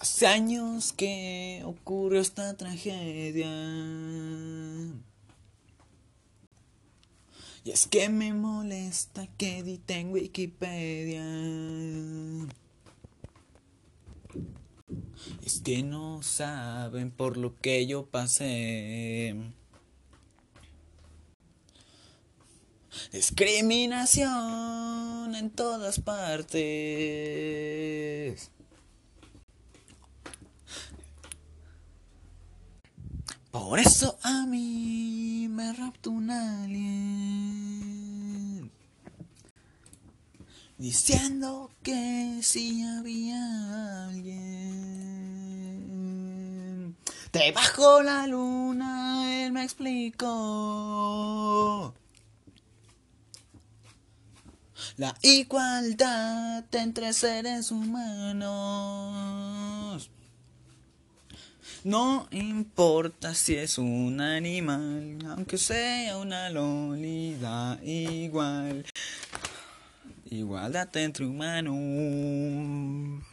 Hace años que ocurrió esta tragedia. Y es que me molesta que edite en Wikipedia. Es que no saben por lo que yo pasé. Discriminación en todas partes. Por eso a mí me raptó un alien. Diciendo que si había alguien. Debajo la luna, él me explicó. La igualdad entre seres humanos. No importa si es un animal, aunque sea una lolida igual. Igualdad entre humanos.